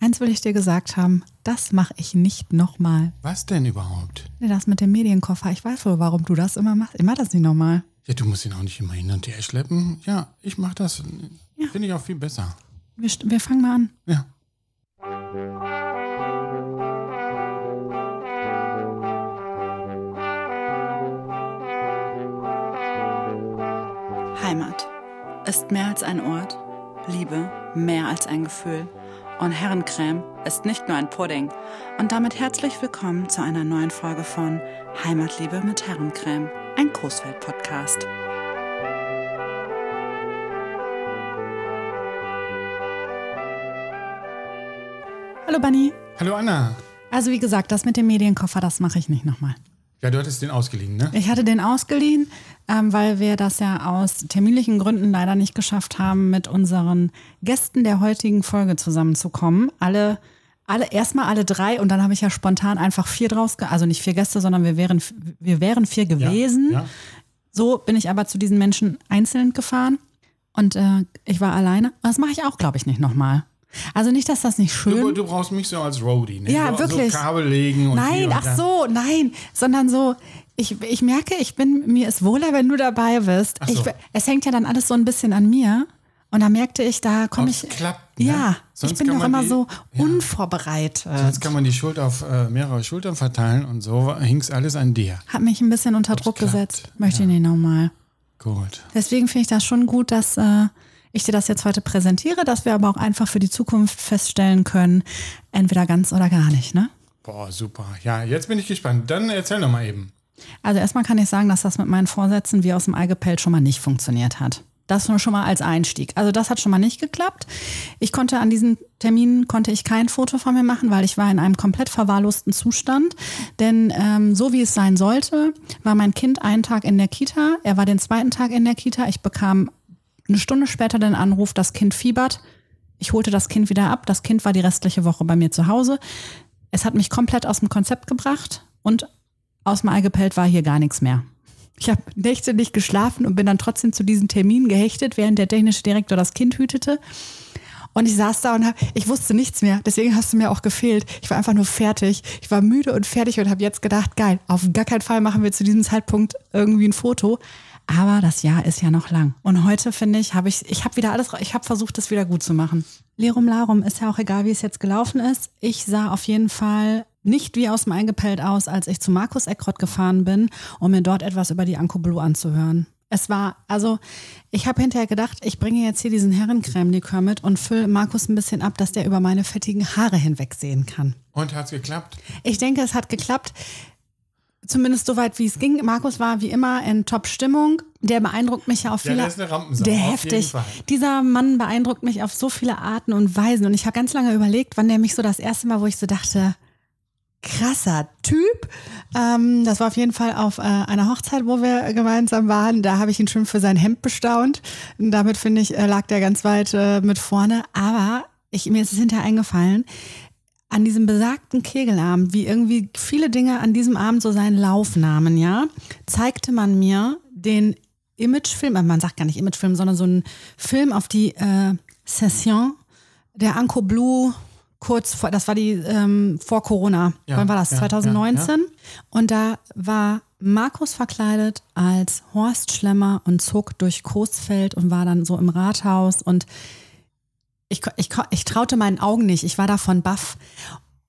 eins will ich dir gesagt haben, das mache ich nicht nochmal. Was denn überhaupt? Das mit dem Medienkoffer, ich weiß wohl, warum du das immer machst. Ich mach das nicht nochmal. Ja, du musst ihn auch nicht immer hin und her schleppen. Ja, ich mach das. Finde ich auch viel besser. Wir, wir fangen mal an. Ja. Heimat ist mehr als ein Ort, Liebe mehr als ein Gefühl. Und Herrencreme ist nicht nur ein Pudding. Und damit herzlich willkommen zu einer neuen Folge von Heimatliebe mit Herrencreme, ein Großwelt-Podcast. Hallo Bunny. Hallo Anna. Also wie gesagt, das mit dem Medienkoffer, das mache ich nicht nochmal. Ja, du hattest den ausgeliehen, ne? Ich hatte den ausgeliehen, ähm, weil wir das ja aus terminlichen Gründen leider nicht geschafft haben, mit unseren Gästen der heutigen Folge zusammenzukommen. Alle, alle erstmal alle drei und dann habe ich ja spontan einfach vier draus, also nicht vier Gäste, sondern wir wären, wir wären vier gewesen. Ja. So bin ich aber zu diesen Menschen einzeln gefahren und äh, ich war alleine. Das mache ich auch, glaube ich, nicht nochmal. Also nicht, dass das nicht schön Du, du brauchst mich so als Roadie, ne? Ja, so, wirklich. So Kabel legen und Nein, und ach so, nein, sondern so, ich, ich merke, ich bin, mir ist wohler, wenn du dabei bist. So. Ich, es hängt ja dann alles so ein bisschen an mir. Und da merkte ich, da komme ich. klappt, ne? Ja, Sonst ich bin doch immer die- so ja. unvorbereitet. Sonst kann man die Schuld auf äh, mehrere Schultern verteilen und so hing's alles an dir. Hat mich ein bisschen unter Ob's Druck klappt. gesetzt. Möchte ich nicht nochmal. Gut. Deswegen finde ich das schon gut, dass äh, ich dir das jetzt heute präsentiere, dass wir aber auch einfach für die Zukunft feststellen können, entweder ganz oder gar nicht, ne? Boah, super. Ja, jetzt bin ich gespannt. Dann erzähl noch mal eben. Also erstmal kann ich sagen, dass das mit meinen Vorsätzen wie aus dem Ei gepellt schon mal nicht funktioniert hat. Das nur schon mal als Einstieg. Also das hat schon mal nicht geklappt. Ich konnte an diesen Terminen konnte ich kein Foto von mir machen, weil ich war in einem komplett verwahrlosten Zustand. Denn ähm, so wie es sein sollte, war mein Kind einen Tag in der Kita. Er war den zweiten Tag in der Kita. Ich bekam eine Stunde später den Anruf, das Kind fiebert. Ich holte das Kind wieder ab. Das Kind war die restliche Woche bei mir zu Hause. Es hat mich komplett aus dem Konzept gebracht und aus dem Ei gepellt war hier gar nichts mehr. Ich habe Nächte nicht geschlafen und bin dann trotzdem zu diesen Terminen gehechtet, während der technische Direktor das Kind hütete. Und ich saß da und hab, ich wusste nichts mehr. Deswegen hast du mir auch gefehlt. Ich war einfach nur fertig. Ich war müde und fertig und habe jetzt gedacht, geil, auf gar keinen Fall machen wir zu diesem Zeitpunkt irgendwie ein Foto. Aber das Jahr ist ja noch lang. Und heute finde ich, habe ich, ich habe wieder alles, ich habe versucht, das wieder gut zu machen. Lerum Larum ist ja auch egal, wie es jetzt gelaufen ist. Ich sah auf jeden Fall nicht wie aus dem Eingepellt aus, als ich zu Markus Eckrott gefahren bin, um mir dort etwas über die Anko Blue anzuhören. Es war, also, ich habe hinterher gedacht, ich bringe jetzt hier diesen Herrencreme-Likör mit und fülle Markus ein bisschen ab, dass der über meine fettigen Haare hinwegsehen kann. Und hat's geklappt? Ich denke, es hat geklappt. Zumindest so weit, wie es ging. Markus war wie immer in Top-Stimmung. Der beeindruckt mich ja auf Ja, viele. der ist eine Rampensau, Der heftig. Dieser Mann beeindruckt mich auf so viele Arten und Weisen. Und ich habe ganz lange überlegt, wann der mich so das erste Mal, wo ich so dachte, krasser Typ. Ähm, das war auf jeden Fall auf äh, einer Hochzeit, wo wir gemeinsam waren. Da habe ich ihn schon für sein Hemd bestaunt. Und damit finde ich, äh, lag der ganz weit äh, mit vorne. Aber ich, mir ist es hinterher eingefallen, an diesem besagten Kegelabend, wie irgendwie viele Dinge an diesem Abend so seinen Lauf nahmen, ja, zeigte man mir den Imagefilm, äh, man sagt gar nicht Imagefilm, sondern so einen Film auf die äh, Session der Anko Blue kurz vor, das war die ähm, vor Corona. Ja, Wann war das? ja, 2019? Und da war Markus verkleidet als Horst Schlemmer und zog durch Coesfeld und war dann so im Rathaus und ich, ich, ich traute meinen Augen nicht. Ich war davon baff.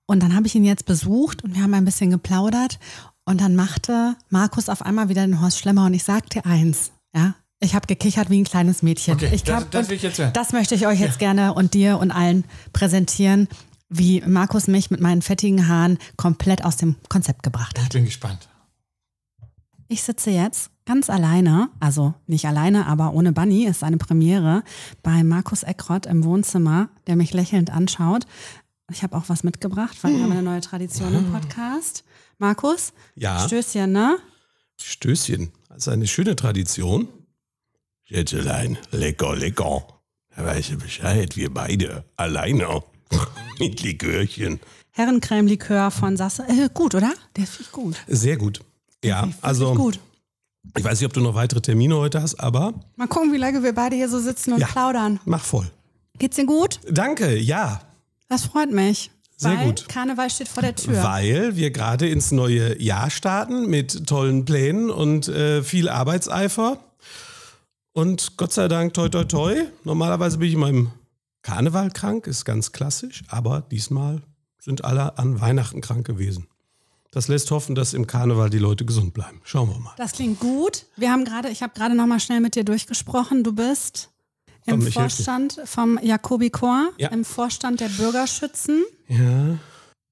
Und dann habe ich ihn jetzt besucht und wir haben ein bisschen geplaudert. Und dann machte Markus auf einmal wieder den Horst Schlemmer und ich sagte eins, ja. Ich habe gekichert wie ein kleines Mädchen. Okay, ich das- glaub- das will ich. Das möchte ich euch jetzt gerne und dir und allen präsentieren, wie Markus mich mit meinen fettigen Haaren komplett aus dem Konzept gebracht Ich hat. bin gespannt. Ich sitze jetzt ganz alleine, also nicht alleine, aber ohne Bunny, ist eine Premiere bei Markus Eckrott im Wohnzimmer, der mich lächelnd anschaut. Ich habe auch was mitgebracht, weil wir haben eine neue Tradition im Podcast. Markus, Ja. Stößchen, ne? Stößchen. Das ist eine schöne Tradition. Schätzelein, lecker, lecker. Da weißt du Bescheid, wir beide. Alleine. Mit Likörchen. Herrencreme-Likör von Sasse. Äh, gut, oder? Der ich gut. Sehr gut. Ja, also gut. Ich weiß nicht, ob du noch weitere Termine heute hast, aber Mal gucken, wie lange wir beide hier so sitzen und Ja. plaudern. mach voll. Geht's dir gut? Danke, ja. Das freut mich. Sehr weil gut. Karneval steht vor der Tür. Weil wir gerade ins neue Jahr starten mit tollen Plänen und äh, viel Arbeitseifer. Und Gott sei Dank, toi, toi, toi. Normalerweise bin ich immer im Karneval krank, ist ganz klassisch, aber diesmal sind alle an Weihnachten krank gewesen. Das lässt hoffen, dass im Karneval die Leute gesund bleiben. Schauen wir mal. Das klingt gut. Wir haben gerade, ich habe gerade noch mal schnell mit dir durchgesprochen. Du bist im. Vorstand vom Jakobi Chor, Ja. im Vorstand der Bürgerschützen, Ja,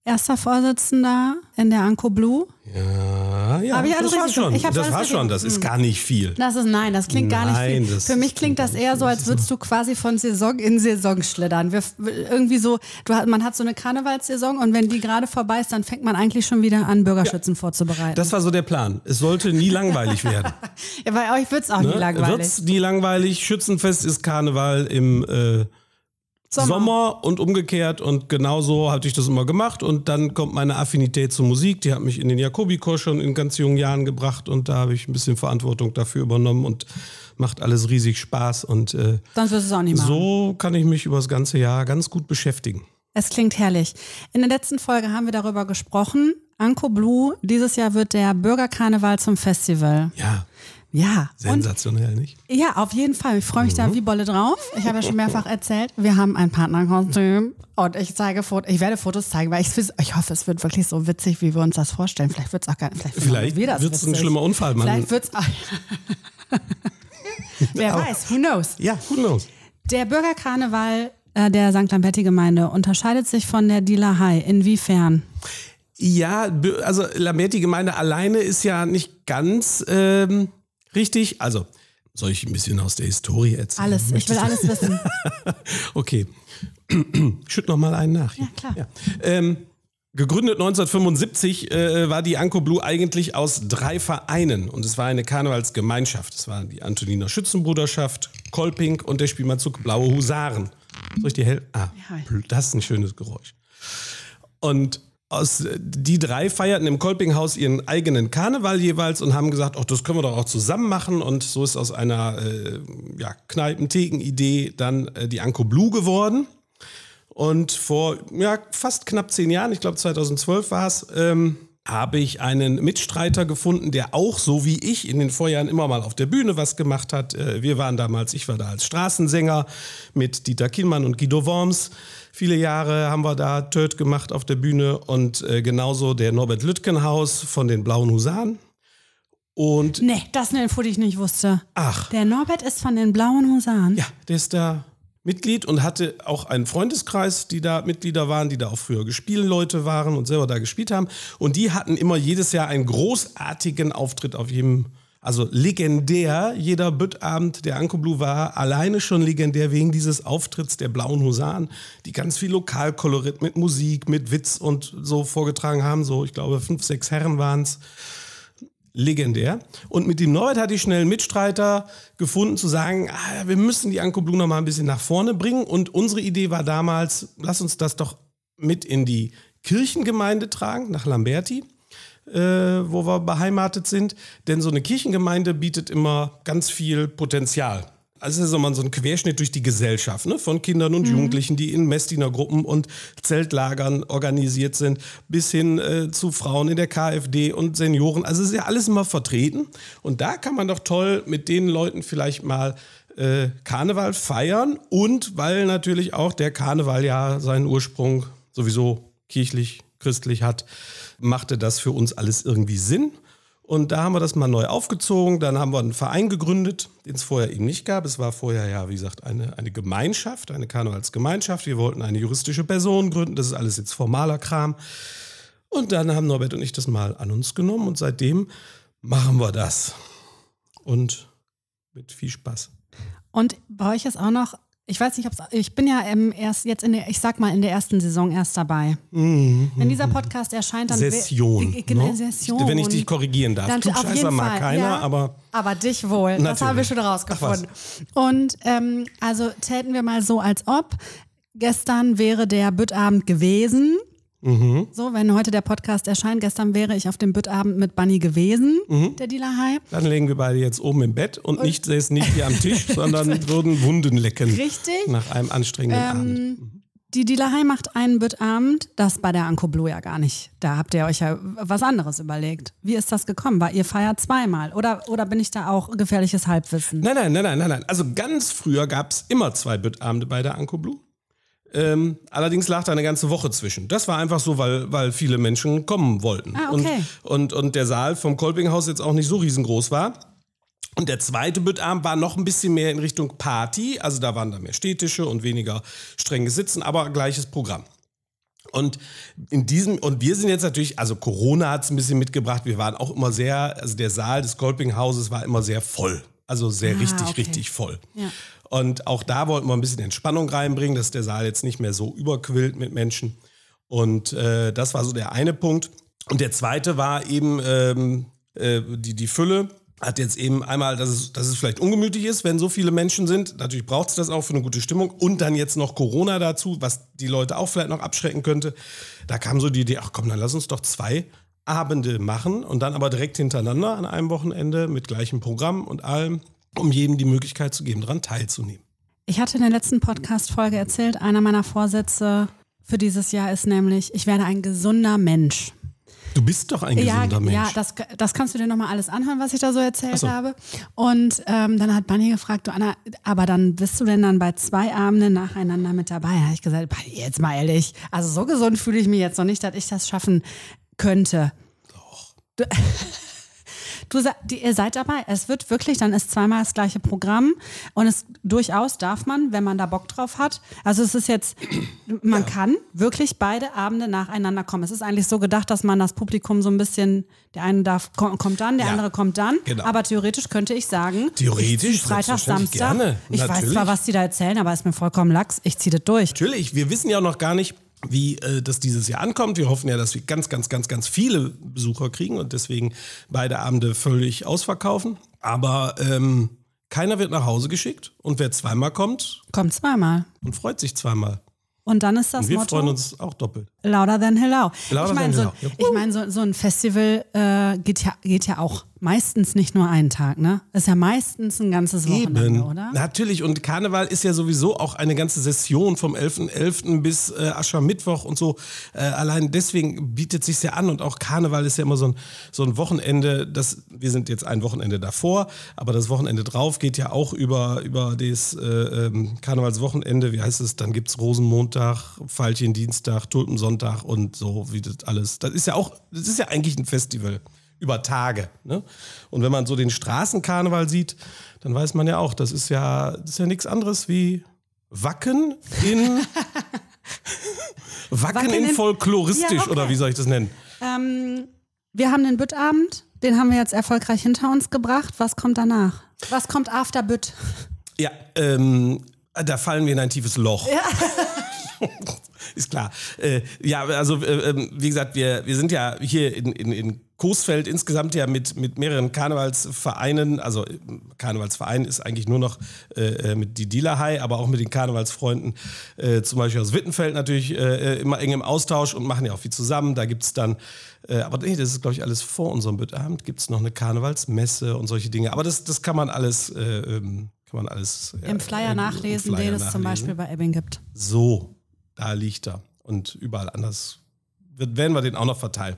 erster Vorsitzender in der Anko Blue. ja, ja. Ich das war schon. Das war schon. Das ist gar nicht viel. Das ist nein, das klingt gar Nein, nicht viel. Für mich klingt das eher so, als würdest du quasi von Saison in Saison schlittern. Wir, irgendwie so, du, man hat so eine Karnevalssaison und wenn die gerade vorbei ist, dann fängt man eigentlich schon wieder an, Bürgerschützen vorzubereiten. Das war so der Plan. Es sollte nie langweilig werden. ja, bei euch wird es auch nie langweilig. Wird's nie langweilig. Schützenfest ist Karneval im äh, Sommer. Sommer. und umgekehrt. Und genau so hatte ich das immer gemacht. Und dann kommt meine Affinität zur Musik. Die hat mich in den Jakobikor schon in ganz jungen Jahren gebracht. Und da habe ich ein bisschen Verantwortung dafür übernommen und macht alles riesig Spaß. Und äh, Sonst wirst du es auch nicht machen. so kann ich mich über das ganze Jahr ganz gut beschäftigen. Es klingt herrlich. In der letzten Folge haben wir darüber gesprochen. Anko Blue, dieses Jahr wird der Bürgerkarneval zum Festival. Ja, Ja. Und sensationell, nicht? ja, auf jeden Fall. Ich freue mich Mhm. da wie Bolle drauf. Ich habe ja schon mehrfach erzählt, wir haben ein Partnerkostüm und ich zeige Fotos, ich werde Fotos zeigen, weil ich, ich hoffe, es wird wirklich so witzig, wie wir uns das vorstellen. Vielleicht wird es auch gar nicht. Vielleicht, wird es ein schlimmer Unfall, Mann. Vielleicht wird es auch. Wer weiß, who knows? Ja, who knows? Der Bürgerkarneval äh, der St. Lamberti-Gemeinde unterscheidet sich von der Dielahai. Inwiefern? Ja, also Lamberti-Gemeinde alleine ist ja nicht ganz ähm, richtig. Also, soll ich ein bisschen aus der Historie erzählen? Alles. Ich will alles wissen. Okay. Schütt noch mal einen nach. hier. Ja, klar. Ähm, gegründet 1975 äh, war die Anko Blue eigentlich aus drei Vereinen und es war eine Karnevalsgemeinschaft. Es war die Antoniner Schützenbruderschaft, Kolping und der Spielmannzug Blaue Husaren. Soll ich dir helfen? Ah, Ja. das ist ein schönes Geräusch. Und aus, die drei feierten im Kolpinghaus ihren eigenen Karneval jeweils und haben gesagt, ach, das können wir doch auch zusammen machen. Und so ist aus einer äh, ja, Kneipen-Theken-Idee dann äh, die Anko Blue geworden. Und vor ja, fast knapp zehn Jahren, ich glaube 2012 war es, ähm, habe ich einen Mitstreiter gefunden, der auch so wie ich in den Vorjahren immer mal auf der Bühne was gemacht hat. Äh, wir waren damals, ich war da als Straßensänger mit Dieter Kielmann und Guido Worms. Viele Jahre haben wir da Töt gemacht auf der Bühne und äh, genauso der Norbert Lütgenhaus von den Blauen Husaren. Und nee, das ist eine Info, die ich nicht wusste. ach, Der Norbert ist von den Blauen Husaren. ja, der ist da Mitglied und hatte auch einen Freundeskreis, die da Mitglieder waren, die da auch früher Gespielleute waren und selber da gespielt haben. Und die hatten immer jedes Jahr einen großartigen Auftritt auf jedem, also legendär. Jeder Büttabend der Anko Blue war alleine schon legendär wegen dieses Auftritts der Blauen Husaren, die ganz viel Lokalkolorit mit Musik, mit Witz und so vorgetragen haben. So, ich glaube, fünf, sechs Herren waren es legendär. Und mit dem Norbert hatte ich schnell einen Mitstreiter gefunden, zu sagen, ah, wir müssen die Anko Blue noch mal ein bisschen nach vorne bringen. Und unsere Idee war damals, lass uns das doch mit in die Kirchengemeinde tragen, nach Lamberti, äh, wo wir beheimatet sind. Denn so eine Kirchengemeinde bietet immer ganz viel Potenzial. Also es ist immer so ein Querschnitt durch die Gesellschaft, ne? von Kindern und Jugendlichen, die in Messdienergruppen und Zeltlagern organisiert sind, bis hin äh, zu Frauen in der KfD und Senioren. Also es ist ja alles immer vertreten. Und da kann man doch toll mit den Leuten vielleicht mal äh, Karneval feiern. Und weil natürlich auch der Karneval ja seinen Ursprung sowieso kirchlich, christlich hat, machte das für uns alles irgendwie Sinn. Und da haben wir das mal neu aufgezogen. Dann haben wir einen Verein gegründet, den es vorher eben nicht gab. Es war vorher ja, wie gesagt, eine, eine Gemeinschaft, eine Karnevalsgemeinschaft. Wir wollten eine juristische Person gründen. Das ist alles jetzt formaler Kram. Und dann haben Norbert und ich das mal an uns genommen und seitdem machen wir das. Und mit viel Spaß. Und bei euch ist auch noch, ich weiß nicht, ob ich bin ja im erst jetzt in der, ich sag mal in der ersten Saison erst dabei. Wenn dieser Podcast erscheint, dann Session. Äh, ne? Session. Wenn ich dich korrigieren darf. Dann Klugscheißer mag Fall, keiner, ja. aber Aber dich wohl. Das Natürlich. haben wir schon rausgefunden. Und ähm, also täten wir mal so, als ob gestern wäre der Büttabend gewesen. Mhm. So, wenn heute der Podcast erscheint, gestern wäre ich auf dem Büttabend mit Bunny gewesen, Mhm. der Dealer dann legen wir beide jetzt oben im Bett und, nicht säßen nicht hier am Tisch, sondern würden Wunden lecken. Richtig. Nach einem anstrengenden Abend. Ähm, Die Dealerei macht einen Büttabend, das bei der Anko Blue ja gar nicht. Da habt ihr euch ja was anderes überlegt. Wie ist das gekommen? War ihr feiert zweimal? Oder, oder bin ich da auch gefährliches Halbwissen? Nein, nein, nein, nein, nein, nein. Also ganz früher gab es immer zwei Büttabende bei der Anko Blue. Ähm, allerdings lag da eine ganze Woche zwischen. Das war einfach so, weil, weil viele Menschen kommen wollten. Ah, okay. und, und, und der Saal vom Kolpinghaus jetzt auch nicht so riesengroß war. Und der zweite Büttabend war noch ein bisschen mehr in Richtung Party. Also da waren da mehr Städtische und weniger strenges Sitzen, aber gleiches Programm. Und in diesem, und wir sind jetzt natürlich, also Corona hat es ein bisschen mitgebracht, wir waren auch immer sehr, also der Saal des Kolpinghauses war immer sehr voll. Also sehr Ah, richtig, okay. richtig voll. Ja. Und auch da wollten wir ein bisschen Entspannung reinbringen, dass der Saal jetzt nicht mehr so überquillt mit Menschen. Und äh, das war so der eine Punkt. Und der zweite war eben ähm, äh, die, die Fülle. Hat jetzt eben einmal, dass es, dass es vielleicht ungemütlich ist, wenn so viele Menschen sind. Natürlich braucht es das auch für eine gute Stimmung. Und dann jetzt noch Corona dazu, was die Leute auch vielleicht noch abschrecken könnte. Da kam so die Idee, ach komm, dann lass uns doch zwei Abende machen und dann aber direkt hintereinander an einem Wochenende mit gleichem Programm und allem, um jedem die Möglichkeit zu geben, daran teilzunehmen. Ich hatte in der letzten Podcast-Folge erzählt, einer meiner Vorsätze für dieses Jahr ist nämlich, ich werde ein gesunder Mensch. Du bist doch ein Ja, gesunder Mensch. ja das, das kannst du dir nochmal alles anhören, was ich da so erzählt so. habe. Und ähm, dann hat Bunny gefragt, du Anna, aber dann bist du denn dann bei zwei Abenden nacheinander mit dabei? Da habe ich gesagt, Bunny, jetzt mal ehrlich, also so gesund fühle ich mich jetzt noch nicht, dass ich das schaffen könnte. Doch. Du, ihr seid dabei. Es wird wirklich, dann ist zweimal das gleiche Programm und es durchaus darf man, wenn man da Bock drauf hat. Also es ist jetzt, man kann wirklich beide Abende nacheinander kommen. Es ist eigentlich so gedacht, dass man das Publikum so ein bisschen, der eine darf, ko- kommt dann, der Ja, andere kommt dann. genau. Aber theoretisch könnte ich sagen, Theoretisch, ich Freitag, Samstag. gerne, ich weiß zwar, was die da erzählen, aber ist mir vollkommen lax. Ich ziehe das durch. Natürlich, wir wissen ja noch gar nicht, wie äh, das dieses Jahr ankommt. Wir hoffen ja, dass wir ganz, ganz, ganz, ganz viele Besucher kriegen und deswegen beide Abende völlig ausverkaufen. Aber ähm, keiner wird nach Hause geschickt und wer zweimal kommt Kommt zweimal. und freut sich zweimal. Und dann ist das Und wir Motto. freuen uns auch doppelt. Louder than hello. Louder ich meine, so, ich mein, so, so ein Festival äh, geht, ja, geht ja auch meistens nicht nur einen Tag, ne? Ist ja meistens ein ganzes Wochenende, Eben. oder? Natürlich. Und Karneval ist ja sowieso auch eine ganze Session vom 11.11. bis äh, Aschermittwoch und so. Äh, allein deswegen bietet sich ja an. Und auch Karneval ist ja immer so ein, so ein Wochenende. Das, wir sind jetzt ein Wochenende davor, aber das Wochenende drauf geht ja auch über, über das äh, ähm, Karnevalswochenende. Wie heißt es? Dann gibt es Rosenmontag, Veilchendienstag, Tulpensonntag und so, wie das alles. Das ist ja auch, das ist ja eigentlich ein Festival über Tage. Ne? Und wenn man so den Straßenkarneval sieht, dann weiß man ja auch, das ist ja, das ist ja nichts anderes wie Wacken in Wacken, Wacken in in- folkloristisch Ja, okay. oder wie soll ich das nennen? Ähm, wir haben den Büttabend, den haben wir jetzt erfolgreich hinter uns gebracht. Was kommt danach? Was kommt after Bütt? Ja, ähm, da fallen wir in ein tiefes Loch. Ist klar. Äh, ja, also äh, ähm, wie gesagt, wir, wir sind ja hier in, in, in Coesfeld insgesamt ja mit, mit mehreren Karnevalsvereinen, also Karnevalsverein ist eigentlich nur noch äh, äh, mit die Dealerhai, aber auch mit den Karnevalsfreunden, äh, zum Beispiel aus Wittenfeld natürlich äh, äh, immer eng im Austausch und machen ja auch viel zusammen. Da gibt's dann, äh, aber nee, das ist glaube ich alles vor unserem Büttabend, gibt's noch eine Karnevalsmesse und solche Dinge. Aber das, das kann man alles, äh, ähm, kann man alles Im Flyer im nachlesen, Flyer den es zum nachlesen. Beispiel bei Ebbing gibt. So, da liegt er. Und überall anders wird, werden wir den auch noch verteilen.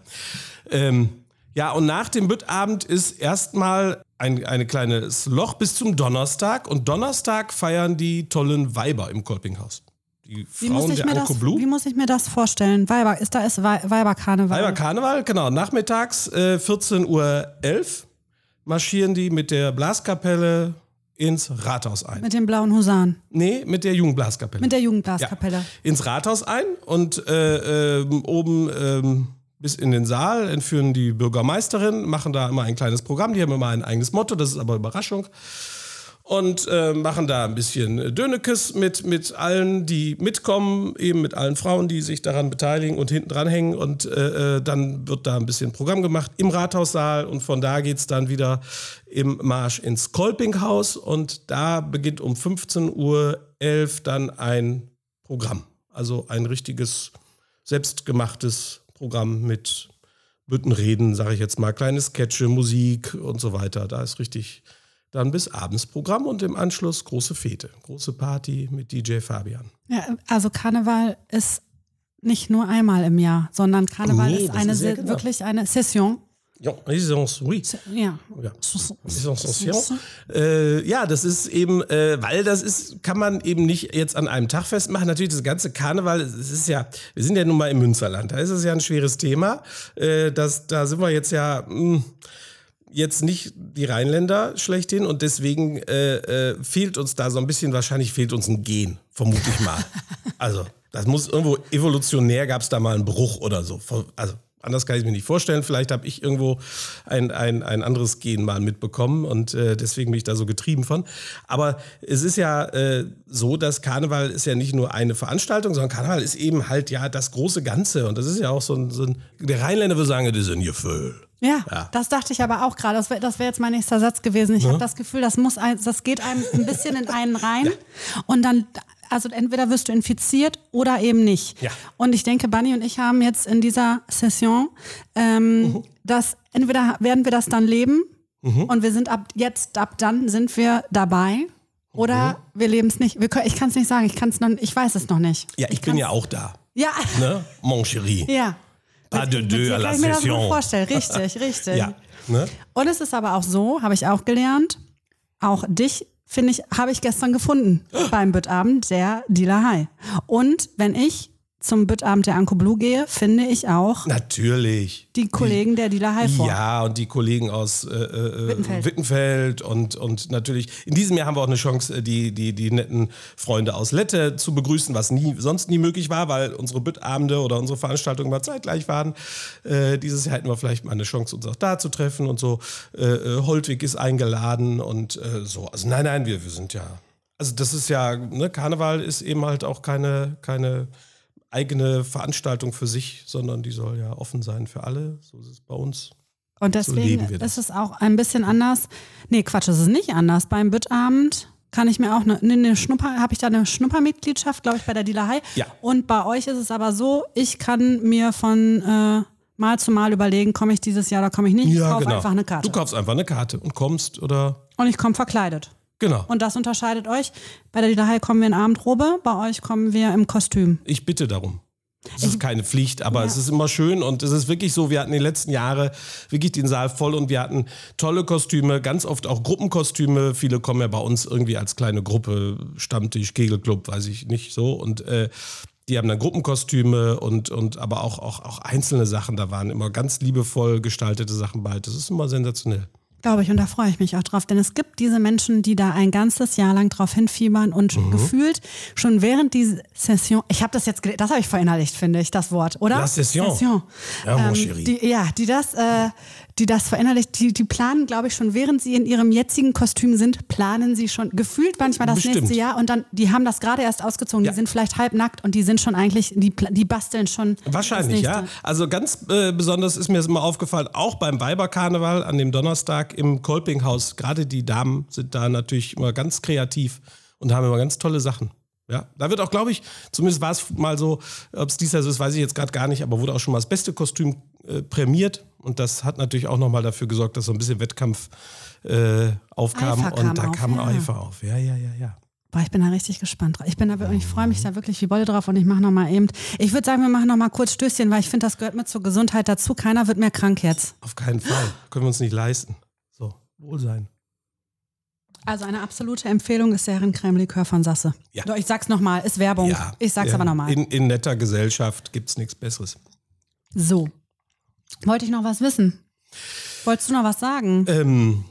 Ähm, ja, und nach dem Büttabend ist erstmal ein, ein kleines Loch bis zum Donnerstag. Und Donnerstag feiern die tollen Weiber im Kolpinghaus. Die Wie muss, Frauen ich der mir das, Anko Blue. wie muss ich mir das vorstellen? Weiber, ist da ist Wei- Weiberkarneval. Weiber Karneval, genau. Nachmittags äh, 14.11 Uhr marschieren die mit der Blaskapelle ins Rathaus ein. Mit den blauen Husaren. Nee, mit der Jugendblaskapelle. Mit der Jugendblaskapelle. Ja, ins Rathaus ein und äh, ähm, oben ähm, bis in den Saal entführen die Bürgermeisterin, machen da immer ein kleines Programm. Die haben immer ein eigenes Motto, das ist aber Überraschung. Und äh, machen da ein bisschen Dönekes mit, mit allen, die mitkommen, eben mit allen Frauen, die sich daran beteiligen und hinten dran hängen. Und äh, äh, dann wird da ein bisschen Programm gemacht im Rathaussaal und von da geht's dann wieder im Marsch ins Kolpinghaus und da beginnt um 15.11 Uhr dann ein Programm. Also ein richtiges, selbstgemachtes Programm mit Büttenreden, sage ich jetzt mal, kleine Sketche, Musik und so weiter. Da ist richtig dann bis abends Programm und im Anschluss große Fete, große Party mit DJ Fabian. Ja, also Karneval ist nicht nur einmal im Jahr, sondern Karneval Nee, ist eine ist ja genau. wirklich eine Session. Ja, Essence, oui. Ja. Ja. Äh, ja, das ist eben, äh, weil das ist, kann man eben nicht jetzt an einem Tag festmachen. Natürlich, das ganze Karneval, es ist ja, wir sind ja nun mal im Münsterland, da ist es ja ein schweres Thema. Äh, das, da sind wir jetzt ja mh, jetzt nicht die Rheinländer schlechthin und deswegen äh, äh, fehlt uns da so ein bisschen, wahrscheinlich fehlt uns ein Gen, vermute ich mal. also, das muss irgendwo evolutionär gab es da mal einen Bruch oder so. Also, Anders kann ich mir nicht vorstellen. Vielleicht habe ich irgendwo ein, ein, ein anderes Gen mal mitbekommen und äh, deswegen bin ich da so getrieben von. Aber es ist ja äh, so, dass Karneval ist ja nicht nur eine Veranstaltung, sondern Karneval ist eben halt ja das große Ganze. Und das ist ja auch so ein, so ein der Rheinländer würde sagen, das ist ein Gefühl. Ja, Ja. das dachte ich aber auch gerade. Das wäre wär jetzt mein nächster Satz gewesen. Ich habe das Gefühl, das muss ein, das geht einem ein bisschen in einen rein und dann also entweder wirst du infiziert oder eben nicht. Ja. Und ich denke, Bunny und ich haben jetzt in dieser Session, ähm, dass entweder werden wir das dann leben und wir sind ab jetzt, ab dann sind wir dabei oder wir leben es nicht. Wir ich kann es nicht sagen, ich kann es noch, ich weiß es noch nicht. Ja, ich, bin ja auch da. Ja, Ne? Mon chéri. ja. Pas de deux à la kann ich mir das gut session. vorstellen. Richtig, richtig. Ja. Ne? Und es ist aber auch so, habe ich auch gelernt, auch dich, finde ich, habe ich gestern gefunden beim Büttabend der Dealer High. Und wenn ich zum Büttabend der Anko Blue gehe, finde ich auch Natürlich. die Kollegen der Dealer vor. Ja, und die Kollegen aus äh, äh, Wittenfeld. Wittenfeld und, und natürlich, in diesem Jahr haben wir auch eine Chance, äh, die, die, die netten Freunde aus Lette zu begrüßen, was nie, sonst nie möglich war, weil unsere Büttabende oder unsere Veranstaltungen mal zeitgleich waren. Äh, dieses Jahr hätten wir vielleicht mal eine Chance, uns auch da zu treffen und so. Äh, äh, Holtwig ist eingeladen und äh, so. Also nein, nein, wir, wir sind ja. Also das ist ja, ne, Karneval ist eben halt auch keine, keine eigene Veranstaltung für sich, sondern die soll ja offen sein für alle. So ist es bei uns. Und So deswegen wir das. ist es auch ein bisschen anders. Nee, Quatsch, es ist nicht anders. Beim Büttabend kann ich mir auch eine, eine, Schnupper, habe ich da eine Schnuppermitgliedschaft, glaube ich, bei der Dealer High. Ja. Und bei euch ist es aber so, ich kann mir von äh, Mal zu Mal überlegen, komme ich dieses Jahr oder komme ich nicht. Ich kaufe einfach eine Karte. genau. Du kaufst einfach eine Karte und kommst oder Und ich komme verkleidet. Genau. Und das unterscheidet euch. Bei der High kommen wir in Abendrobe, bei euch kommen wir im Kostüm. Ich bitte darum. Es ist keine Pflicht, aber es ist immer schön und es ist wirklich so, wir hatten die letzten Jahre wirklich den Saal voll und wir hatten tolle Kostüme, ganz oft auch Gruppenkostüme. Viele kommen ja bei uns irgendwie als kleine Gruppe, Stammtisch, Kegelclub, weiß ich nicht so und äh, die haben dann Gruppenkostüme und, und aber auch, auch, auch einzelne Sachen. Da waren immer ganz liebevoll gestaltete Sachen bald. Das ist immer sensationell. Glaube ich, und da freue ich mich auch drauf, denn es gibt diese Menschen, die da ein ganzes Jahr lang drauf hinfiebern und Mhm. gefühlt schon während dieser Session, ich habe das jetzt, das habe ich verinnerlicht, finde ich, das Wort, oder? La Session. Session. Ja, Ähm, die, ja, die das, äh, die das verinnerlicht, die, die planen, glaube ich, schon während sie in ihrem jetzigen Kostüm sind, planen sie schon gefühlt manchmal das Bestimmt. nächste Jahr und dann, die haben das gerade erst ausgezogen, Ja. die sind vielleicht halbnackt und die sind schon eigentlich, die, die basteln schon. Wahrscheinlich, ja. Also ganz äh, besonders ist mir das immer aufgefallen, auch beim Weiberkarneval an dem Donnerstag im Kolpinghaus, gerade die Damen sind da natürlich immer ganz kreativ und haben immer ganz tolle Sachen. Ja, da wird auch, glaube ich, zumindest war es mal so, ob es dieses Jahr so ist, weiß ich jetzt gerade gar nicht, aber wurde auch schon mal das beste Kostüm äh, prämiert und das hat natürlich auch nochmal dafür gesorgt, dass so ein bisschen Wettkampf äh, aufkam Eifer und da auf, kam ja. Eifer auf. Ja, ja, ja, ja. Boah, ich bin da richtig gespannt drauf. Ich bin da wirklich, ich freue mich da wirklich wie Bolle drauf und ich mache noch mal eben. Ich würde sagen, wir machen noch mal kurz Stößchen, weil ich finde, das gehört mit zur Gesundheit dazu. Keiner wird mehr krank jetzt. Auf keinen Fall. Können wir uns nicht leisten. So, Wohlsein. Also eine absolute Empfehlung ist der Herrencreme-Likör von Sasse. Ja. Doch, ich sag's noch mal, ist Werbung. Ja, ich sag's ja, aber noch mal. In, in netter Gesellschaft gibt es nichts Besseres. So. Wollte ich noch was wissen? Wolltest du noch was sagen? Ähm,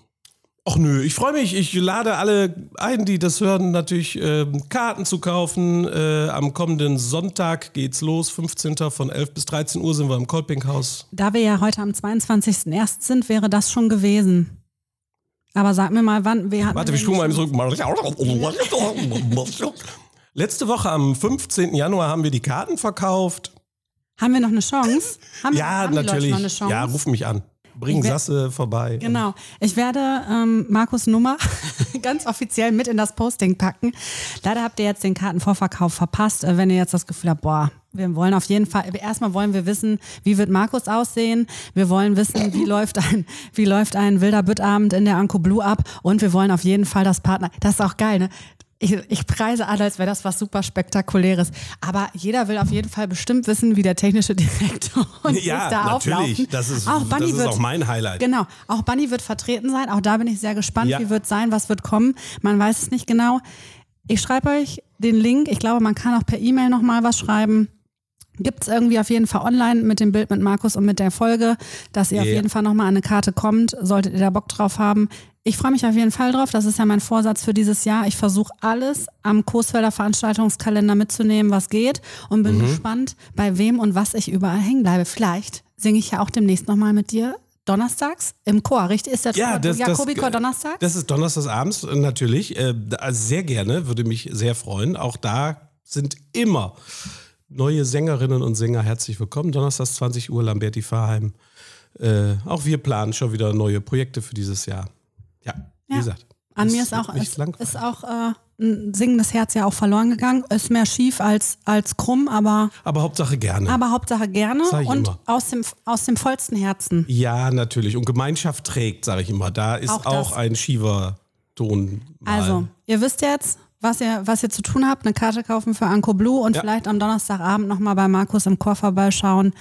ach nö, ich freue mich. Ich lade alle ein, die das hören, natürlich ähm, Karten zu kaufen. Äh, am kommenden Sonntag geht's los. 15. von 11 bis 13 Uhr sind wir im Kolpinghaus. Da wir ja heute am 22.01. sind, wäre das schon gewesen. Aber sag mir mal, wann wir hatten. Warte, wir spulen mal zurück. Letzte Woche am 15. Januar haben wir die Karten verkauft. Haben wir noch eine Chance? Haben, Ja, haben natürlich. Noch eine Chance? Ja, ruf mich an. Bring Sasse vorbei. Genau. Ich werde ähm, Markus Nummer ganz offiziell mit in das Posting packen. Leider habt ihr jetzt den Kartenvorverkauf verpasst. Äh, Wenn ihr jetzt das Gefühl habt, boah, wir wollen auf jeden Fall, erstmal wollen wir wissen, wie wird Markus aussehen. Wir wollen wissen, wie läuft ein, wie läuft ein wilder Büttabend in der Anko Blue ab. Und wir wollen auf jeden Fall das Partner, das ist auch geil, ne? Ich, ich preise alle, als wäre das was super spektakuläres. Aber jeder will auf jeden Fall bestimmt wissen, wie der technische Direktor und Ja, da natürlich. auflaufen. Das ist- auch das Bunny ist wird, auch mein Highlight. Genau. Auch Bunny wird vertreten sein. Auch da bin ich sehr gespannt, Ja. wie wird sein, was wird kommen. Man weiß es nicht genau. Ich schreibe euch den Link. Ich glaube, man kann auch per E-Mail nochmal was schreiben. Gibt es irgendwie auf jeden Fall online mit dem Bild mit Markus und mit der Folge, dass ihr auf Ja. jeden Fall nochmal an eine Karte kommt, solltet ihr da Bock drauf haben. Ich freue mich auf jeden Fall drauf. Das ist ja mein Vorsatz für dieses Jahr. Ich versuche alles am Coesfelder Veranstaltungskalender mitzunehmen, was geht und Mhm. bin gespannt, bei wem und was ich überall hängen bleibe. Vielleicht singe ich ja auch demnächst nochmal mit dir donnerstags im Chor, richtig? Ist der Ja, das, das, Jakobikor Donnerstag? das ist donnerstags abends äh, natürlich. Äh, also sehr gerne, würde mich sehr freuen. Auch da sind immer neue Sängerinnen und Sänger herzlich willkommen. Donnerstags 20 Uhr, Lamberti Fahrheim. Äh, auch wir planen schon wieder neue Projekte für dieses Jahr. Ja, wie Ja. gesagt. An mir ist auch, ist, ist auch äh, ein singendes Herz ja auch verloren gegangen. Ist mehr schief als, als krumm, aber, Aber Hauptsache gerne. aber Hauptsache gerne und immer. aus dem, aus dem vollsten Herzen. ja, natürlich. Und Gemeinschaft trägt, sage ich immer. Da ist Auch auch, ein Shiva-Ton. mal. Also, ihr wisst jetzt, was ihr, was ihr zu tun habt, eine Karte kaufen für Anko Blue und Ja. vielleicht am Donnerstagabend nochmal bei Markus im Chor vorbeischauen.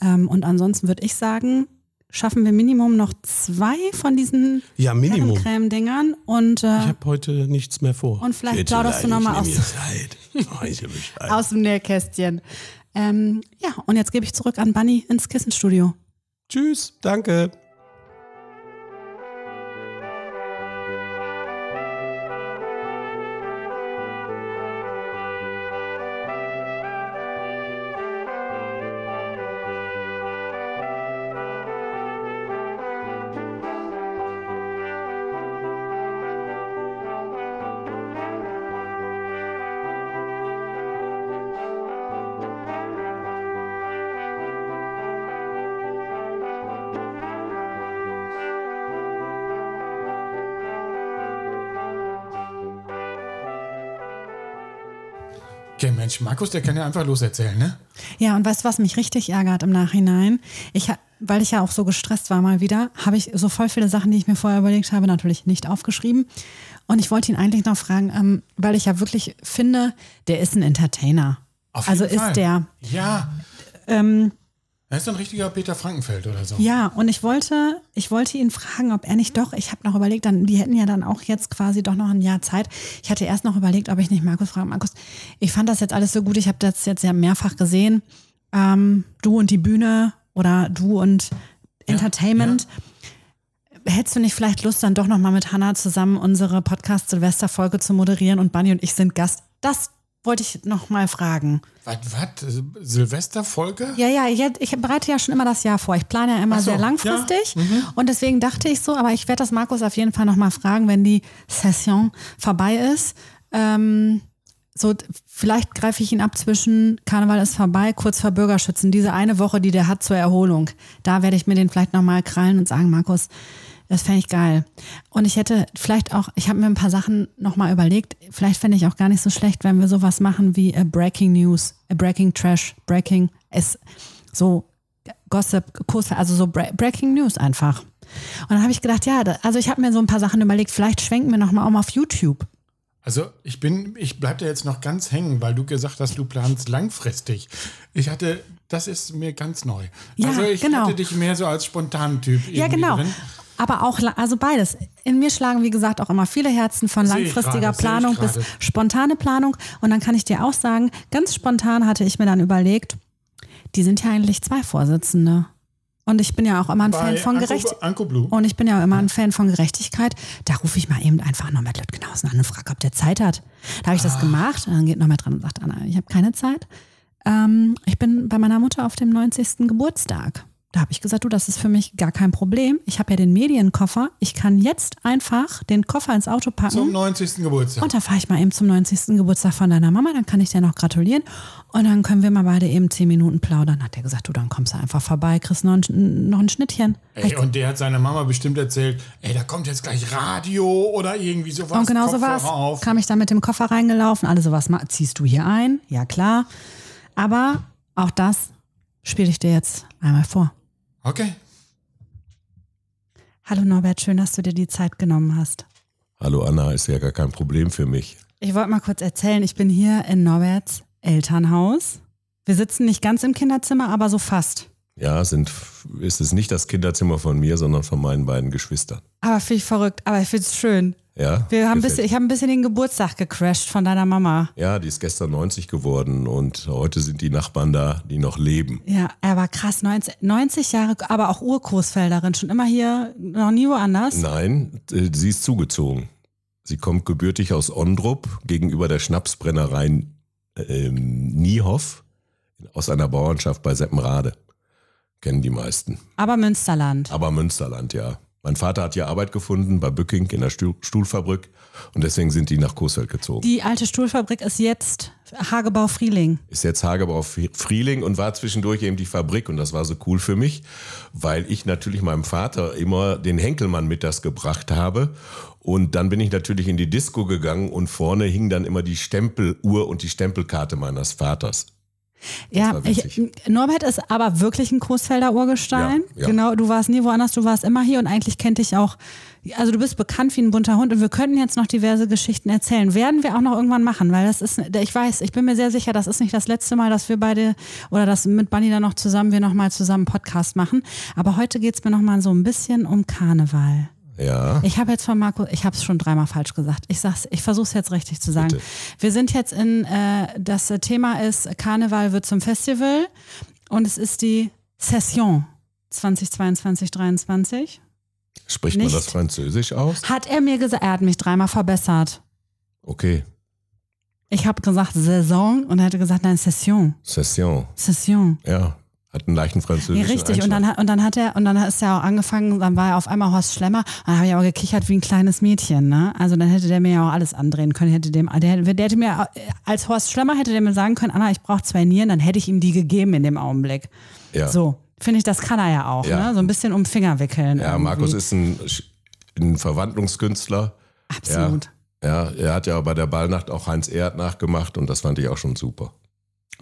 Ähm, und ansonsten würde ich sagen, schaffen wir Minimum noch zwei von diesen Ja. Creme-Dingern und Ich äh, habe heute nichts mehr vor. Und vielleicht Bitte plauderst du leid, noch mal ich nehm aus- ich aus dem Nähkästchen. Ähm, ja, und jetzt gebe ich zurück an Bunny ins Kissenstudio. Tschüss, danke. Mensch, Markus, der kann ja einfach loserzählen, ne? Ja, und weißt du, was mich richtig ärgert im Nachhinein? Ich, weil ich ja auch so gestresst war mal wieder, habe ich so voll viele Sachen, die ich mir vorher überlegt habe, natürlich nicht aufgeschrieben. Und ich wollte ihn eigentlich noch fragen, ähm, weil ich ja wirklich finde, der ist ein Entertainer. Auf also jeden ist Fall. der. Ja. Ähm, Er ist ein richtiger Peter Frankenfeld oder so. Ja, und ich wollte, ich wollte ihn fragen, ob er nicht doch, ich habe noch überlegt, dann, die hätten ja dann auch jetzt quasi doch noch ein Jahr Zeit. Ich hatte erst noch überlegt, ob ich nicht Markus frage. Markus, ich fand das jetzt alles so gut, ich habe das jetzt ja mehrfach gesehen. Ähm, du und die Bühne oder du und Entertainment. Hättest du nicht vielleicht Lust, dann doch noch mal mit Hannah zusammen unsere Podcast-Silvester-Folge zu moderieren und Bunny und ich sind Gast? Das wollte ich noch mal fragen. Was, was? Silvesterfolge? Ja, ja, ich, ich bereite ja schon immer das Jahr vor. Ich plane ja immer so, sehr langfristig. Und deswegen dachte ich so, aber ich werde das Markus auf jeden Fall nochmal fragen, wenn die Session vorbei ist. Ähm, so, vielleicht greife ich ihn ab zwischen Karneval ist vorbei, kurz vor Bürgerschützen. Diese eine Woche, die der hat zur Erholung. Da werde ich mir den vielleicht nochmal krallen und sagen, Markus, das fände ich geil. Und ich hätte vielleicht auch, ich habe mir ein paar Sachen nochmal überlegt, vielleicht fände ich auch gar nicht so schlecht, wenn wir sowas machen wie a Breaking News, a Breaking Trash, Breaking, es, so Gossip, Kurs, also so Bre Breaking News einfach. Und dann habe ich gedacht, ja, also ich habe mir so ein paar Sachen überlegt, vielleicht schwenken wir nochmal um auf YouTube. Also ich bin, ich bleib da jetzt noch ganz hängen, weil du gesagt hast, du planst langfristig. Ich hatte, das ist mir ganz neu. Ja, also ich genau. hatte dich mehr so als spontanen Typ. Ja, genau. Drin. Aber auch, also beides. In mir schlagen, wie gesagt, auch immer viele Herzen von langfristiger ich Planung bis spontane Planung. Und dann kann ich dir auch sagen, ganz spontan hatte ich mir dann überlegt, die sind ja eigentlich zwei Vorsitzende. Und ich bin ja auch immer ein Fan von Gerechtigkeit. Und ich bin ja auch immer ein Fan von Gerechtigkeit. Da rufe ich mal eben einfach Norbert Lüttgenhausen an und frage, ob der Zeit hat. Da habe ich Ah. das gemacht und dann geht Norbert dran und sagt, Anna, ich habe keine Zeit. Ähm, ich bin bei meiner Mutter auf dem 90. Geburtstag. Da habe ich gesagt, du, das ist für mich gar kein Problem. Ich habe ja den Medienkoffer. Ich kann jetzt einfach den Koffer ins Auto packen. Zum 90. Geburtstag. Und dann fahre ich mal eben zum 90. Geburtstag von deiner Mama, dann kann ich dir noch gratulieren. Und dann können wir mal beide eben zehn Minuten plaudern. Hat er gesagt, du, dann kommst du einfach vorbei, kriegst noch ein, noch ein Schnittchen. Ey, und der hat seiner Mama bestimmt erzählt, ey, da kommt jetzt gleich Radio oder irgendwie sowas. Und genau so war es. Kam ich dann mit dem Koffer reingelaufen. Alle sowas, ziehst du hier ein? Ja, klar. Aber auch das spiele ich dir jetzt einmal vor. Okay. Hallo Norbert, schön, dass du dir die Zeit genommen hast. Hallo Anna, ist ja gar kein Problem für mich. Ich wollte mal kurz erzählen, ich bin hier in Norberts Elternhaus. Wir sitzen nicht ganz im Kinderzimmer, aber so fast. Ja, sind, ist es nicht das Kinderzimmer von mir, sondern von meinen beiden Geschwistern. Aber finde ich verrückt, aber ich finde es schön. Ja, Wir haben bisschen, ich habe ein bisschen den Geburtstag gecrashed von deiner Mama. Ja, die ist gestern 90 geworden und heute sind die Nachbarn da, die noch leben. Ja, er war krass, 90, 90 Jahre, aber auch Urgroßfelderin, schon immer hier, noch nie woanders. Nein, äh, sie ist zugezogen. Sie kommt gebürtig aus Ondrup gegenüber der Schnapsbrennerei ähm, Niehoff aus einer Bauernschaft bei Seppenrade. Kennen die meisten. Aber Münsterland. Aber Münsterland, ja. Mein Vater hat hier Arbeit gefunden bei Bücking in der Stuhl Stuhlfabrik und deswegen sind die nach Coesfeld gezogen. Die alte Stuhlfabrik ist jetzt Hagebau Frieling. ist jetzt Hagebau Frieling und war zwischendurch eben die Fabrik und das war so cool für mich, weil ich natürlich meinem Vater immer den Henkelmann mittags gebracht habe und dann bin ich natürlich in die Disco gegangen und vorne hing dann immer die Stempeluhr und die Stempelkarte meines Vaters. Ja, ich. Norbert ist aber wirklich ein Coesfelder Urgestein. Ja, ja. Genau, du warst nie woanders, du warst immer hier und eigentlich kennt dich auch, also du bist bekannt wie ein bunter Hund und wir könnten jetzt noch diverse Geschichten erzählen. Werden wir auch noch irgendwann machen, weil das ist, ich weiß, ich bin mir sehr sicher, das ist nicht das letzte Mal, dass wir beide oder dass mit Bunny dann noch zusammen, wir nochmal zusammen Podcast machen. Aber heute geht's mir nochmal so ein bisschen um Karneval. Ja, Ich habe jetzt von Marco, ich habe es schon dreimal falsch gesagt. Ich sag's, ich versuche es jetzt richtig zu sagen. Bitte. Wir sind jetzt in, äh, das Thema ist Karneval wird zum Festival und es ist die Session 2022 23 spricht man nicht. das Französisch aus? Hat er mir gesagt, er hat mich dreimal verbessert. Okay, Ich habe gesagt Saison und er hatte gesagt, nein, Session. Session, Session. ja, hat einen leichten Ja, französischen richtig. Und dann, und dann hat er, und dann ist er auch angefangen, dann war er auf einmal Horst Schlemmer. Und dann habe ich aber gekichert wie ein kleines Mädchen, ne? Also dann hätte der mir ja auch alles andrehen können. Hätte dem, der, der hätte mir, als Horst Schlemmer hätte der mir sagen können, Anna, ich brauche zwei Nieren, dann hätte ich ihm die gegeben in dem Augenblick. ja. So, finde ich, das kann er ja auch, Ja. ne? So ein bisschen um Finger wickeln. Ja, irgendwie. Markus ist ein, ein Verwandlungskünstler. Absolut. Ja, er hat ja bei der Ballnacht auch Heinz Erd nachgemacht und das fand ich auch schon super.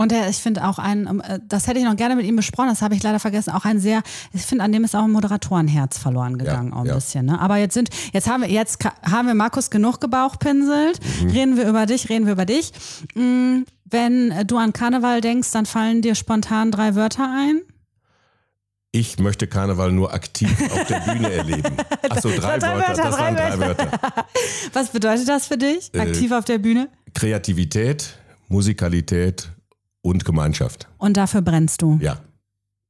Und er, ich finde auch ein, ähm, äh, das hätte ich noch gerne mit ihm besprochen, das habe ich leider vergessen, auch ein sehr, ich finde, an dem ist auch ein Moderatorenherz verloren gegangen, Ja, auch ein ja. bisschen. Ne? Aber jetzt sind, jetzt haben wir, jetzt haben wir Markus genug gebauchpinselt, Mhm. reden wir über dich, reden wir über dich. Mm, Wenn du an Karneval denkst, dann fallen dir spontan drei Wörter ein. Ich möchte Karneval nur aktiv auf der Bühne erleben. Achso, drei, Drei Wörter, Wörter, das drei waren drei Wörter. Was bedeutet das für dich? Äh, Aktiv auf der Bühne? Kreativität, Musikalität und Gemeinschaft. Und dafür brennst du. Ja,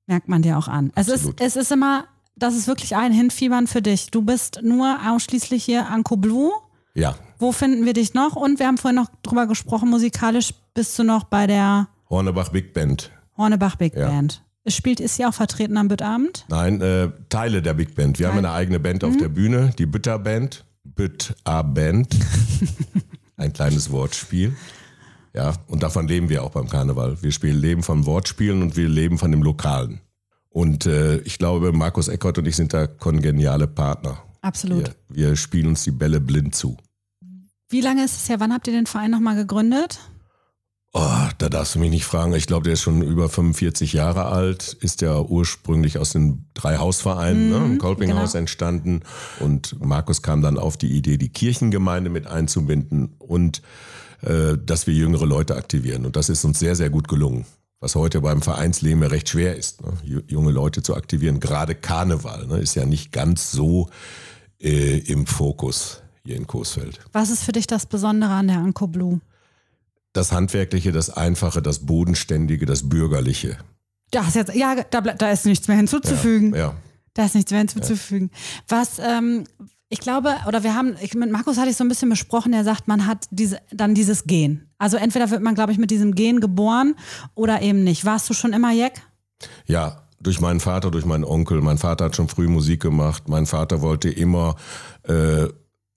Merkt man dir auch an. Es ist, es ist immer, das ist wirklich ein Hinfiebern für dich. Du bist nur ausschließlich hier Anko Blue. ja. Wo finden wir dich noch? Und wir haben vorhin noch drüber gesprochen, musikalisch bist du noch bei der Hornebach Big Band. Hornebach Big Ja. Band. Es spielt, ist sie auch vertreten am Büttabend? Nein, äh, Teile der Big Band. Wir haben eine eigene Band Mhm. auf der Bühne, die Bütter Band. Bütter Band. Ein kleines Wortspiel. Ja, und davon leben wir auch beim Karneval. Wir spielen, leben von Wortspielen und wir leben von dem Lokalen. Und äh, ich glaube, Markus Eckert und ich sind da kongeniale Partner. Absolut. Wir, wir spielen uns die Bälle blind zu. Wie lange ist es her? Wann habt ihr den Verein nochmal gegründet? Oh, da darfst du mich nicht fragen. Ich glaube, der ist schon über 45 Jahre alt, ist ja ursprünglich aus den drei Hausvereinen ne, im Kolpinghaus genau. entstanden. Und Markus kam dann auf die Idee, die Kirchengemeinde mit einzubinden und dass wir jüngere Leute aktivieren. Und das ist uns sehr, sehr gut gelungen. Was heute beim Vereinsleben ja recht schwer ist, ne? ju- junge Leute zu aktivieren. Gerade Karneval ne? ist ja nicht ganz so äh, im Fokus hier in Coesfeld. Was ist für dich das Besondere an der Anko Blue? Das Handwerkliche, das Einfache, das Bodenständige, das Bürgerliche. Das jetzt, ja, da, da ist nichts mehr hinzuzufügen. Ja. Da ist nichts mehr hinzuzufügen. Was, ähm, ich glaube, oder wir haben, ich, mit Markus hatte ich so ein bisschen besprochen, der sagt, man hat diese, dann dieses Gen. Also entweder wird man, glaube ich, mit diesem Gen geboren oder eben nicht. Warst du schon immer Jack? Ja, durch meinen Vater, durch meinen Onkel. Mein Vater hat schon früh Musik gemacht. Mein Vater wollte immer äh,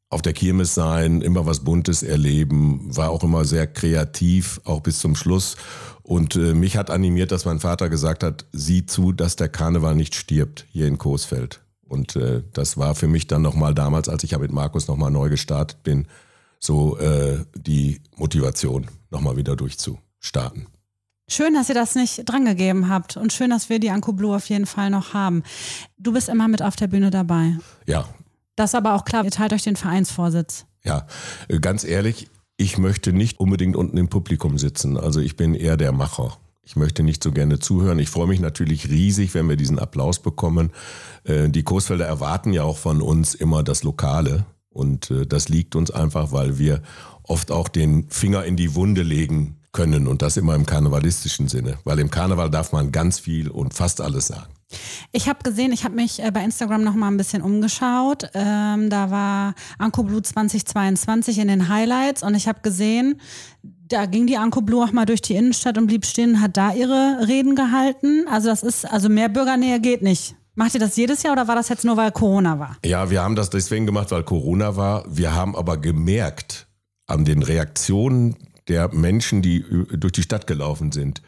auf der Kirmes sein, immer was Buntes erleben, war auch immer sehr kreativ, auch bis zum Schluss. Und äh, mich hat animiert, dass mein Vater gesagt hat, sieh zu, dass der Karneval nicht stirbt hier in Coesfeld. Und äh, das war für mich dann nochmal damals, als ich ja mit Markus nochmal neu gestartet bin, so äh, die Motivation, nochmal wieder durchzustarten. Schön, dass ihr das nicht drangegeben habt und schön, dass wir die Anko Blue auf jeden Fall noch haben. Du bist immer mit auf der Bühne dabei. Ja. Das ist aber auch klar, ihr teilt euch den Vereinsvorsitz. Ja, äh, ganz ehrlich, ich möchte nicht unbedingt unten im Publikum sitzen. Also ich bin eher der Macher. Ich möchte nicht so gerne zuhören. Ich freue mich natürlich riesig, wenn wir diesen Applaus bekommen. Äh, die Coesfelder erwarten ja auch von uns immer das Lokale. Und äh, das liegt uns einfach, weil wir oft auch den Finger in die Wunde legen können und das immer im karnevalistischen Sinne, weil im Karneval darf man ganz viel und fast alles sagen. Ich habe gesehen, ich habe mich äh, bei Instagram noch mal ein bisschen umgeschaut. Ähm, da war Anko Blue 2022 in den Highlights und ich habe gesehen, da ging die Anko Blue auch mal durch die Innenstadt und blieb stehen, hat da ihre Reden gehalten. Also das ist, also mehr Bürgernähe geht nicht. Macht ihr das jedes Jahr oder war das jetzt nur, weil Corona war? Ja, wir haben das deswegen gemacht, weil Corona war. Wir haben aber gemerkt an den Reaktionen der Menschen, die durch die Stadt gelaufen sind,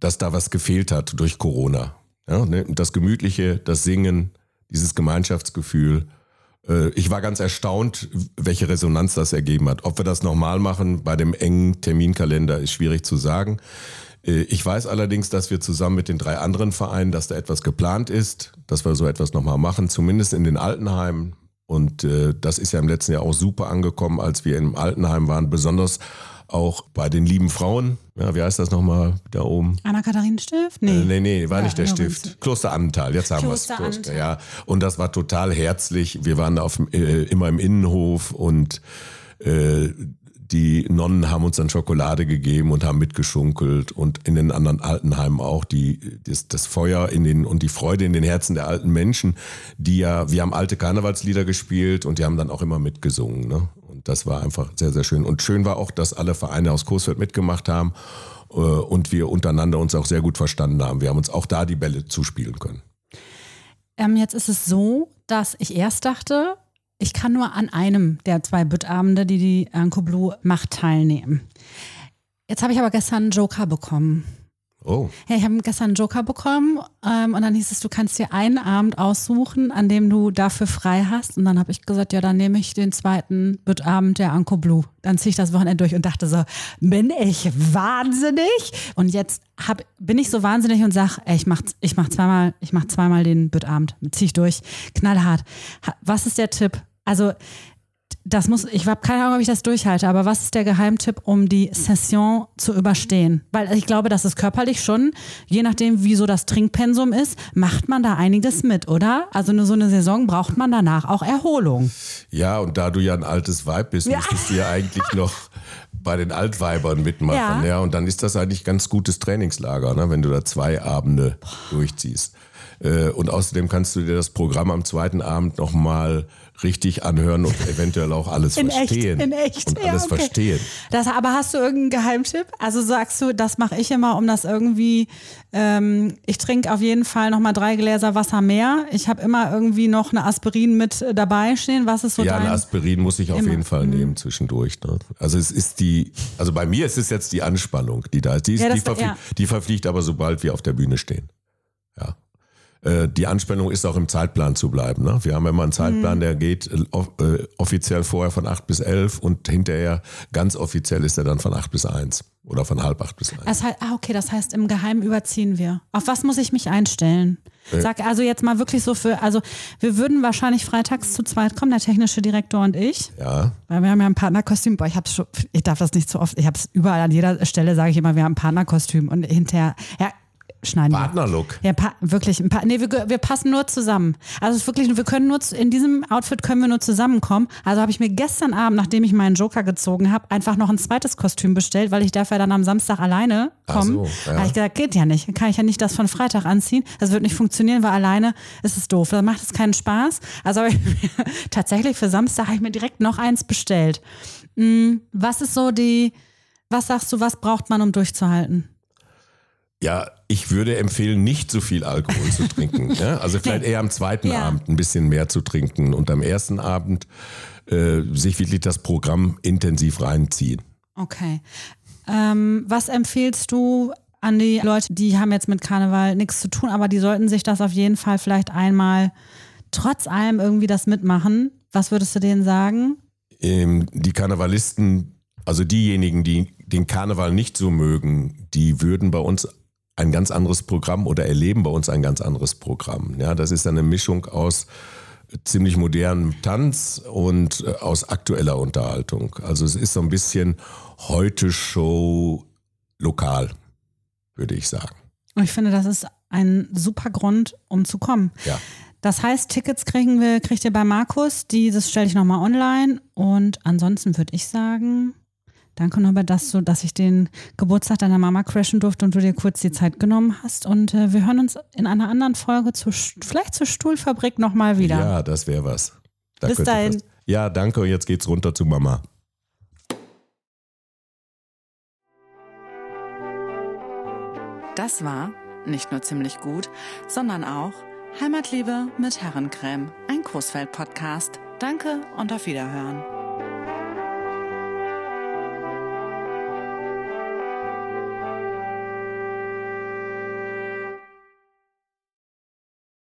dass da was gefehlt hat durch Corona. Ja, ne? Das Gemütliche, das Singen, dieses Gemeinschaftsgefühl. Äh, ich war ganz erstaunt, welche Resonanz das ergeben hat. Ob wir das nochmal machen bei dem engen Terminkalender, ist schwierig zu sagen. Äh, ich weiß allerdings, dass wir zusammen mit den drei anderen Vereinen, dass da etwas geplant ist, dass wir so etwas nochmal machen, zumindest in den Altenheimen. Und äh, das ist ja im letzten Jahr auch super angekommen, als wir im Altenheim waren, besonders auch bei den lieben Frauen. Ja, wie heißt das nochmal da oben? Anna-Katharin-Stift? Nee. Äh, nee, nee, war ja, nicht der Stift. Kloster Annental, jetzt haben wir es. Kloster, ja. Und das war total herzlich. Wir waren auf, äh, immer im Innenhof und äh, die Nonnen haben uns dann Schokolade gegeben und haben mitgeschunkelt und in den anderen Altenheimen auch die, das, das Feuer in den und die Freude in den Herzen der alten Menschen, die ja, wir haben alte Karnevalslieder gespielt und die haben dann auch immer mitgesungen. Ne? Das war einfach sehr, sehr schön. Und schön war auch, dass alle Vereine aus Coesfeld mitgemacht haben äh, und wir untereinander uns auch sehr gut verstanden haben. Wir haben uns auch da die Bälle zuspielen können. Ähm, jetzt ist es so, dass ich erst dachte, ich kann nur an einem der zwei Büttabende, die die Anko Blue macht, teilnehmen. Jetzt habe ich aber gestern einen Joker bekommen. Oh. Hey, ich habe gestern einen Joker bekommen ähm, und dann hieß es, du kannst dir einen Abend aussuchen, an dem du dafür frei hast. Und dann habe ich gesagt, ja, dann nehme ich den zweiten Büttabend der Anko Blue. Dann ziehe ich das Wochenende durch und dachte so, bin ich wahnsinnig? Und jetzt hab, bin ich so wahnsinnig und sage, ich mache ich mach zweimal, ich mach zweimal den Büttabend, ziehe ich durch, knallhart. Was ist der Tipp? Also das muss, ich habe keine Ahnung, ob ich das durchhalte, aber was ist der Geheimtipp, um die Session zu überstehen? Weil ich glaube, das ist körperlich schon, je nachdem, wie so das Trinkpensum ist, macht man da einiges mit, oder? Also nur so eine Saison braucht man danach auch Erholung. Ja, und da du ja ein altes Weib bist, ja. müsstest du ja eigentlich noch bei den Altweibern mitmachen. Ja. ja. Und dann ist das eigentlich ganz gutes Trainingslager, ne, wenn du da zwei Abende durchziehst. Äh, und außerdem kannst du dir das Programm am zweiten Abend nochmal richtig anhören und eventuell auch alles in verstehen. Echt, in echt. Und alles okay. verstehen. Das, aber hast du irgendeinen Geheimtipp? Also sagst du, das mache ich immer, um das irgendwie, ähm, ich trinke auf jeden Fall nochmal drei Gläser Wasser mehr. Ich habe immer irgendwie noch eine Aspirin mit dabei stehen. Was ist so Ja, dein? eine Aspirin muss ich auf immer. jeden Fall mhm. nehmen zwischendurch. Ne? Also es ist die, also bei mir ist es jetzt die Anspannung, die da ist. Die, ist, ja, die, verflie ja. die verfliegt aber sobald wir auf der Bühne stehen. Ja. Äh, die Anspannung ist auch im Zeitplan zu bleiben. Ne? Wir haben immer einen Zeitplan, mhm. der geht äh, äh, offiziell vorher von 8 bis 11 und hinterher ganz offiziell ist er dann von 8 bis 1 oder von halb 8 bis 1. Das heißt, ah, okay, das heißt, im Geheimen überziehen wir. Auf was muss ich mich einstellen? Sag also jetzt mal wirklich so für, also wir würden wahrscheinlich freitags zu zweit kommen, der technische Direktor und ich. Ja. Weil wir haben ja ein Partnerkostüm. Boah, ich hab's schon, ich darf das nicht so oft, ich habe es überall an jeder Stelle, sage ich immer, wir haben ein Partnerkostüm und hinterher, ja, schneiden Partnerlook. Ja, pa wirklich. Ein paar, nee, wir, wir passen nur zusammen. Also es ist wirklich, wir können nur in diesem Outfit können wir nur zusammenkommen. Also habe ich mir gestern Abend, nachdem ich meinen Joker gezogen habe, einfach noch ein zweites Kostüm bestellt, weil ich darf ja dann am Samstag alleine kommen. So, ja. habe ich gesagt, geht ja nicht. Kann ich ja nicht das von Freitag anziehen. Das wird nicht funktionieren, weil alleine ist es doof. Dann macht es keinen Spaß. Also ich mir tatsächlich für Samstag habe ich mir direkt noch eins bestellt. Hm, was ist so die, was sagst du, was braucht man, um durchzuhalten? Ja, ich würde empfehlen, nicht so viel Alkohol zu trinken. Ja? Also vielleicht eher am zweiten Ja. Abend ein bisschen mehr zu trinken und am ersten Abend äh, sich wirklich das Programm intensiv reinziehen. Okay. Ähm, was empfiehlst du an die Leute, die haben jetzt mit Karneval nichts zu tun, aber die sollten sich das auf jeden Fall vielleicht einmal trotz allem irgendwie das mitmachen? Was würdest du denen sagen? Ähm, die Karnevalisten, also diejenigen, die den Karneval nicht so mögen, die würden bei uns ein ganz anderes Programm oder erleben bei uns ein ganz anderes Programm. Ja, das ist eine Mischung aus ziemlich modernem Tanz und äh, aus aktueller Unterhaltung. Also es ist so ein bisschen heute Show lokal, würde ich sagen. Und ich finde, das ist ein super Grund, um zu kommen. Ja. Das heißt, Tickets kriegen wir, kriegt ihr bei Markus, die, das stelle ich nochmal online. Und ansonsten würde ich sagen, danke Norbert, dass du, dass ich den Geburtstag deiner Mama crashen durfte und du dir kurz die Zeit genommen hast. Und äh, wir hören uns in einer anderen Folge zu, vielleicht zur Stuhlfabrik nochmal wieder. Ja, das wäre was. Da Bis dahin. was- Ja, danke. Und jetzt geht's runter zu Mama. Das war nicht nur ziemlich gut, sondern auch Heimatliebe mit Herrencreme, ein Coesfeld-Podcast. Danke und auf Wiederhören.